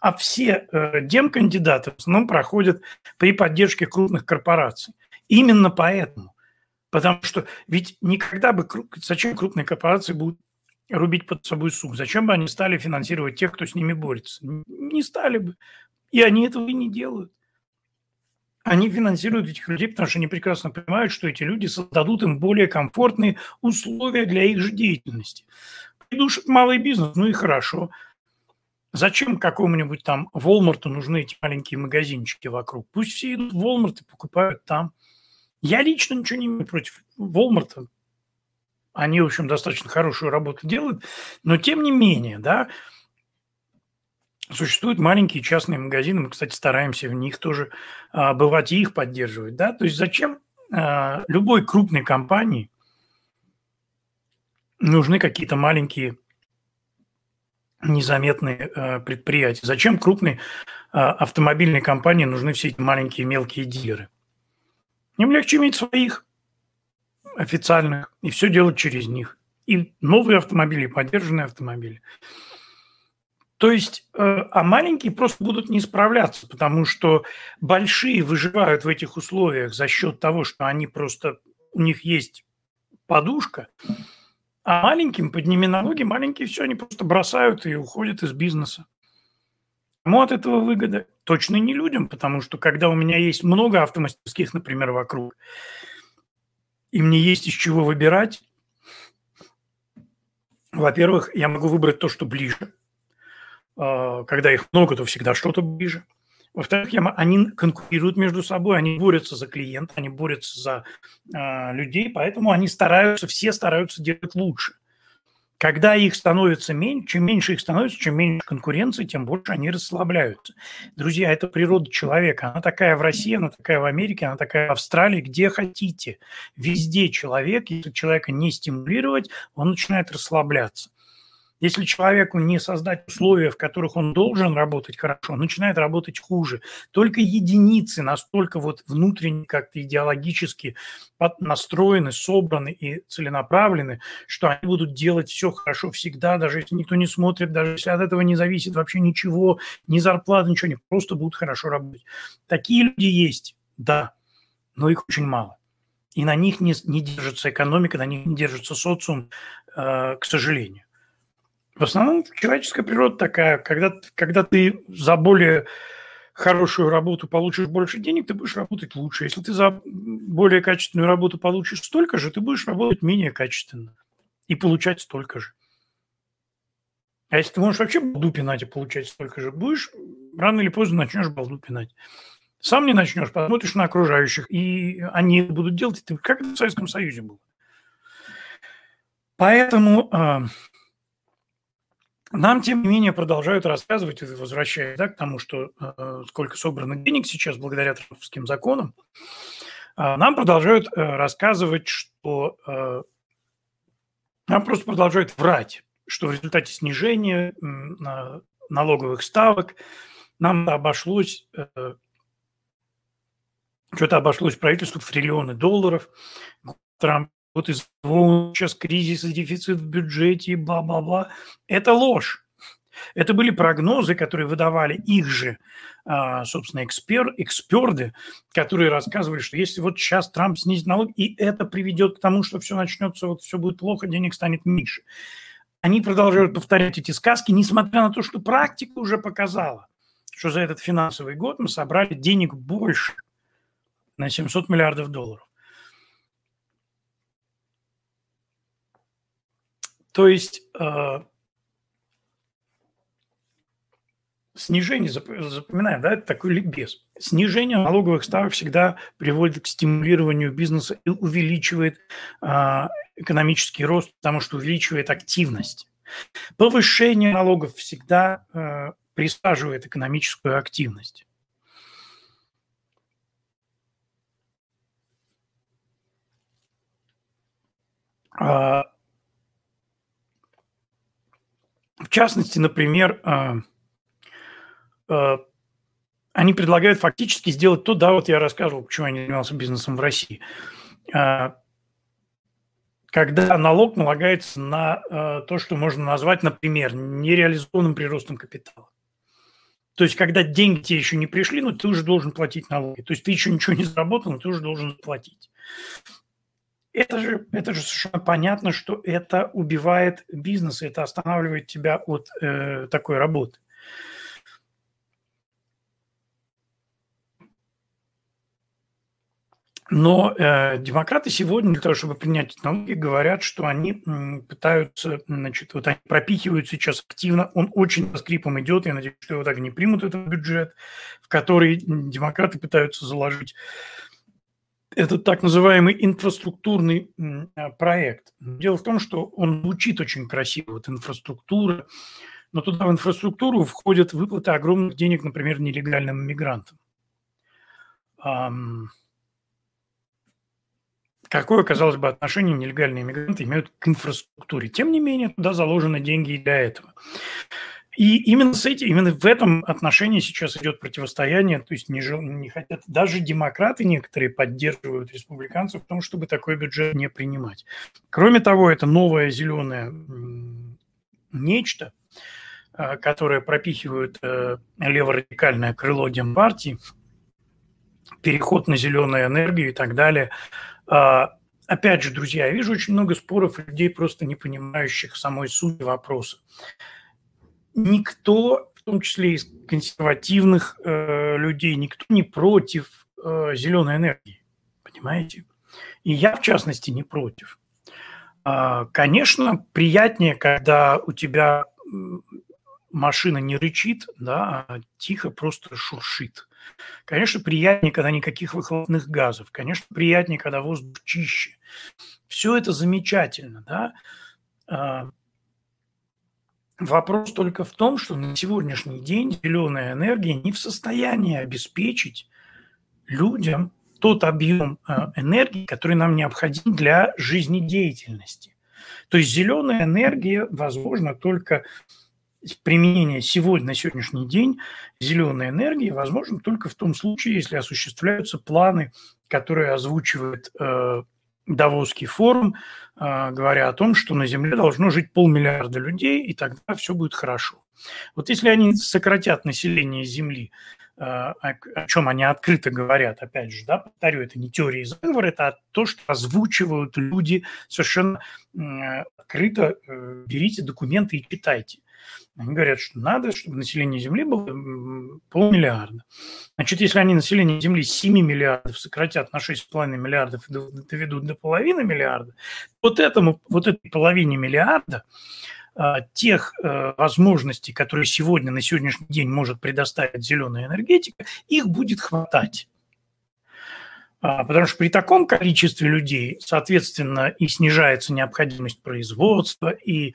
а все э, демкандидаты в основном проходят при поддержке крупных корпораций. Именно поэтому. Потому что ведь никогда бы... Зачем крупные корпорации будут рубить под собой сук? Зачем бы они стали финансировать тех, кто с ними борется? Не стали бы. И они этого и не делают они финансируют этих людей, потому что они прекрасно понимают, что эти люди создадут им более комфортные условия для их же деятельности. Придушат малый бизнес, ну и хорошо. Зачем какому-нибудь там Волмарту нужны эти маленькие магазинчики вокруг? Пусть все идут в Волмарт и покупают там. Я лично ничего не имею против Волмарта. Они, в общем, достаточно хорошую работу делают. Но тем не менее, да, Существуют маленькие частные магазины, мы, кстати, стараемся в них тоже а, бывать и их поддерживать. Да? То есть зачем а, любой крупной компании нужны какие-то маленькие незаметные а, предприятия? Зачем крупной а, автомобильной компании нужны все эти маленькие мелкие дилеры? Им легче иметь своих официальных и все делать через них. И новые автомобили, и поддержанные автомобили. То есть, э, а маленькие просто будут не справляться, потому что большие выживают в этих условиях за счет того, что они просто, у них есть подушка, а маленьким, подними налоги, маленькие все, они просто бросают и уходят из бизнеса. Кому от этого выгода? Точно не людям, потому что когда у меня есть много автомастерских, например, вокруг, и мне есть из чего выбирать, во-первых, я могу выбрать то, что ближе – когда их много, то всегда что-то ближе. Во-вторых, они конкурируют между собой, они борются за клиента, они борются за э, людей, поэтому они стараются, все стараются делать лучше. Когда их становится меньше, чем меньше их становится, чем меньше конкуренции, тем больше они расслабляются. Друзья, это природа человека. Она такая в России, она такая в Америке, она такая в Австралии, где хотите. Везде человек, если человека не стимулировать, он начинает расслабляться. Если человеку не создать условия, в которых он должен работать хорошо, он начинает работать хуже. Только единицы настолько вот внутренне как-то идеологически настроены, собраны и целенаправлены, что они будут делать все хорошо всегда, даже если никто не смотрит, даже если от этого не зависит вообще ничего, ни зарплата, ничего, они просто будут хорошо работать. Такие люди есть, да, но их очень мало. И на них не, не держится экономика, на них не держится социум, э, к сожалению. В основном человеческая природа такая, когда, когда ты за более хорошую работу получишь больше денег, ты будешь работать лучше. Если ты за более качественную работу получишь столько же, ты будешь работать менее качественно и получать столько же. А если ты можешь вообще балду пинать и получать столько же, будешь, рано или поздно начнешь балду пинать. Сам не начнешь, посмотришь на окружающих, и они будут делать, как это в Советском Союзе было. Поэтому а, нам, тем не менее, продолжают рассказывать, возвращаясь да, к тому, что э, сколько собрано денег сейчас благодаря трамповским законам, э, нам продолжают э, рассказывать, что э, нам просто продолжают врать, что в результате снижения э, налоговых ставок нам обошлось, э, что-то обошлось правительству в триллионы долларов. Трамп вот из сейчас кризис и дефицит в бюджете, бла-бла-бла. Это ложь. Это были прогнозы, которые выдавали их же, а, собственно, экспер, эксперты, которые рассказывали, что если вот сейчас Трамп снизит налог, и это приведет к тому, что все начнется, вот все будет плохо, денег станет меньше. Они продолжают повторять эти сказки, несмотря на то, что практика уже показала, что за этот финансовый год мы собрали денег больше на 700 миллиардов долларов. То есть э, снижение, запоминаем, да, это такой ликбез. Снижение налоговых ставок всегда приводит к стимулированию бизнеса и увеличивает э, экономический рост, потому что увеличивает активность. Повышение налогов всегда э, присаживает экономическую активность. А, В частности, например, а, а, они предлагают фактически сделать то, да, вот я рассказывал, почему я не занимался бизнесом в России. А, когда налог налагается на то, что можно назвать, например, нереализованным приростом капитала. То есть, когда деньги тебе еще не пришли, но ты уже должен платить налоги. То есть, ты еще ничего не заработал, но ты уже должен платить. Это же, это же совершенно понятно, что это убивает бизнес, это останавливает тебя от э, такой работы. Но э, демократы сегодня для того, чтобы принять налоги, говорят, что они м, пытаются, значит, вот они пропихивают сейчас активно, он очень по скрипам идет, я надеюсь, что его так и не примут, этот бюджет, в который демократы пытаются заложить это так называемый инфраструктурный а, проект. Дело в том, что он звучит очень красиво, вот инфраструктура, но туда в инфраструктуру входят выплаты огромных денег, например, нелегальным мигрантам. Какое, казалось бы, отношение нелегальные мигранты имеют к инфраструктуре? Тем не менее, туда заложены деньги и для этого. И именно с этим, именно в этом отношении сейчас идет противостояние, то есть не, не хотят, даже демократы некоторые поддерживают республиканцев в том, чтобы такой бюджет не принимать. Кроме того, это новое зеленое нечто, а, которое пропихивает э, леворадикальное крыло Демпартии, переход на зеленую энергию и так далее. А, опять же, друзья, я вижу очень много споров людей, просто не понимающих самой сути вопроса никто, в том числе из консервативных э, людей, никто не против э, зеленой энергии, понимаете? И я, в частности, не против. Э, конечно, приятнее, когда у тебя машина не рычит, да, а тихо просто шуршит. Конечно, приятнее, когда никаких выхлопных газов. Конечно, приятнее, когда воздух чище. Все это замечательно, да. Вопрос только в том, что на сегодняшний день зеленая энергия не в состоянии обеспечить людям тот объем э, энергии, который нам необходим для жизнедеятельности. То есть зеленая энергия возможно только применение сегодня, на сегодняшний день зеленой энергии возможно только в том случае, если осуществляются планы, которые озвучивает э, Давосский форум, э, говоря о том, что на Земле должно жить полмиллиарда людей, и тогда все будет хорошо. Вот если они сократят население Земли, э, о чем они открыто говорят, опять же, да, повторю, это не теория заговора, это то, что озвучивают люди совершенно открыто. Э, берите документы и читайте. Они говорят, что надо, чтобы население Земли было полмиллиарда. Значит, если они население Земли с 7 миллиардов сократят на 6,5 миллиардов и доведут до половины миллиарда, вот этому, вот этой половине миллиарда а, тех а, возможностей, которые сегодня, на сегодняшний день может предоставить зеленая энергетика, их будет хватать. А, потому что при таком количестве людей, соответственно, и снижается необходимость производства, и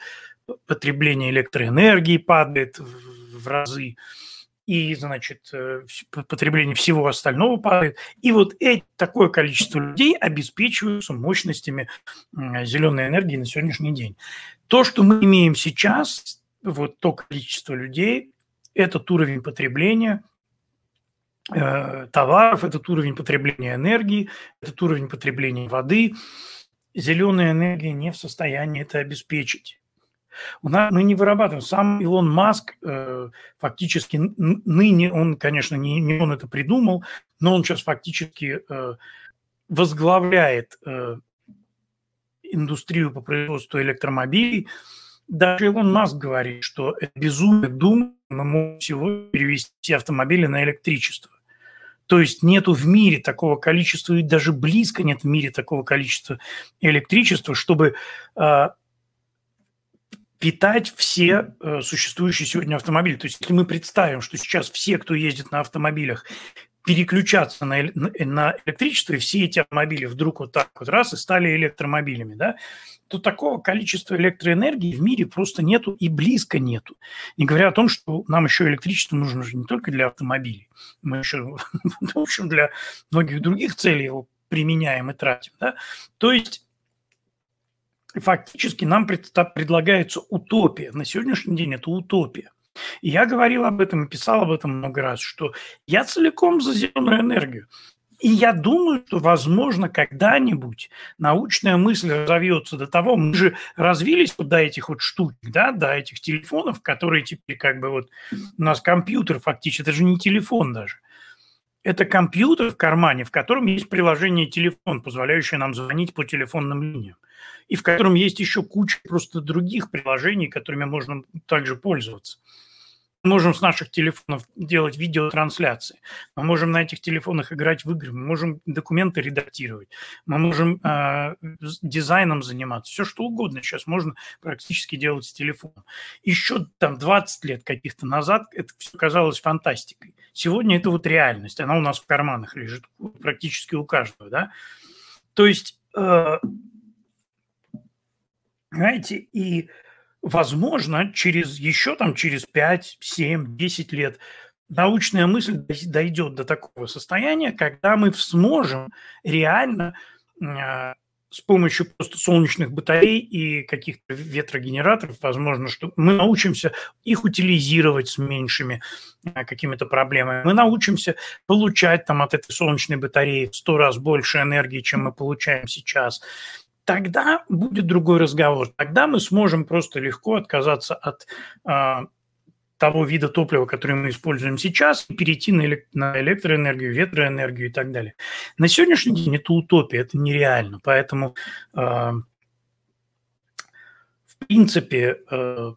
потребление электроэнергии падает в разы, и, значит, э, потребление всего остального падает. И вот эти, такое количество людей обеспечиваются мощностями зеленой энергии на сегодняшний день. То, что мы имеем сейчас, вот то количество людей, этот уровень потребления э, товаров, этот уровень потребления энергии, этот уровень потребления воды. Зеленая энергия не в состоянии это обеспечить. У нас, мы не вырабатываем. Сам Илон Маск э, фактически ныне, он, конечно, не, не он это придумал, но он сейчас фактически э, возглавляет э, индустрию по производству электромобилей. Даже Илон Маск говорит, что это безумие думать, мы можем всего перевести автомобили на электричество. То есть нету в мире такого количества, и даже близко нет в мире такого количества электричества, чтобы э, питать все э, существующие сегодня автомобили. То есть если мы представим, что сейчас все, кто ездит на автомобилях, переключаться на, на электричество, и все эти автомобили вдруг вот так вот раз и стали электромобилями, да, то такого количества электроэнергии в мире просто нету и близко нету. Не говоря о том, что нам еще электричество нужно же не только для автомобилей, мы еще, в общем, для многих других целей его применяем и тратим. Да? То есть фактически нам предлагается утопия. На сегодняшний день это утопия. И я говорил об этом и писал об этом много раз, что я целиком за зеленую энергию. И я думаю, что, возможно, когда-нибудь научная мысль разовьется до того, мы же развились вот до этих вот штук, да, до этих телефонов, которые теперь как бы вот у нас компьютер фактически, это же не телефон даже. Это компьютер в кармане, в котором есть приложение телефон, позволяющее нам звонить по телефонным линиям и в котором есть еще куча просто других приложений, которыми можно также пользоваться. Мы можем с наших телефонов делать видеотрансляции, мы можем на этих телефонах играть в игры, мы можем документы редактировать, мы можем э, дизайном заниматься, все что угодно сейчас можно практически делать с телефоном. Еще там 20 лет каких-то назад это все казалось фантастикой. Сегодня это вот реальность, она у нас в карманах лежит практически у каждого, да. То есть э, Понимаете, и возможно, через еще там через 5, 7, 10 лет научная мысль дойдет до такого состояния, когда мы сможем реально а, с помощью просто солнечных батарей и каких-то ветрогенераторов, возможно, что мы научимся их утилизировать с меньшими а, какими-то проблемами. Мы научимся получать там от этой солнечной батареи в сто раз больше энергии, чем мы получаем сейчас тогда будет другой разговор. Тогда мы сможем просто легко отказаться от а, того вида топлива, который мы используем сейчас, и перейти на, элек- на электроэнергию, ветроэнергию и так далее. На сегодняшний день это утопия, это нереально. Поэтому, э, в принципе, э,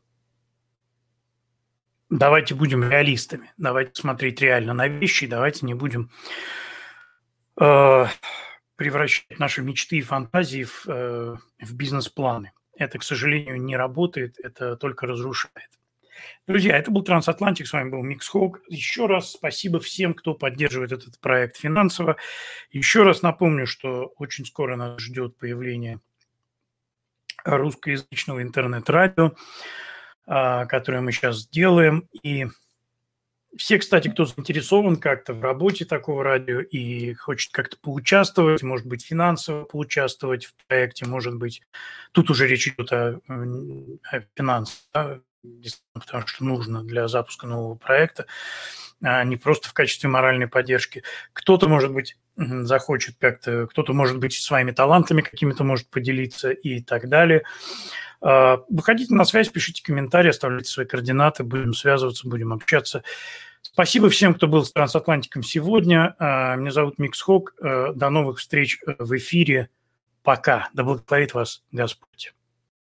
давайте будем реалистами, давайте смотреть реально на вещи, давайте не будем э, превращать наши мечты и фантазии в, э, в бизнес-планы. Это, к сожалению, не работает, это только разрушает. Друзья, это был Трансатлантик, с вами был Микс Хоук. Еще раз спасибо всем, кто поддерживает этот проект финансово. Еще раз напомню, что очень скоро нас ждет появление русскоязычного интернет-радио, а, которое мы сейчас делаем. И все, кстати, кто заинтересован как-то в работе такого радио и хочет как-то поучаствовать, может быть, финансово поучаствовать в проекте, может быть, тут уже речь идет о, о финансах, да, потому что нужно для запуска нового проекта, а не просто в качестве моральной поддержки. Кто-то, может быть, захочет как-то, кто-то, может быть, своими талантами какими-то может поделиться и так далее. А, выходите на связь, пишите комментарии, оставляйте свои координаты, будем связываться, будем общаться. Спасибо всем, кто был с Трансатлантиком сегодня. А, меня зовут Микс Хок. До новых встреч в эфире. Пока. Да благословит вас Господь.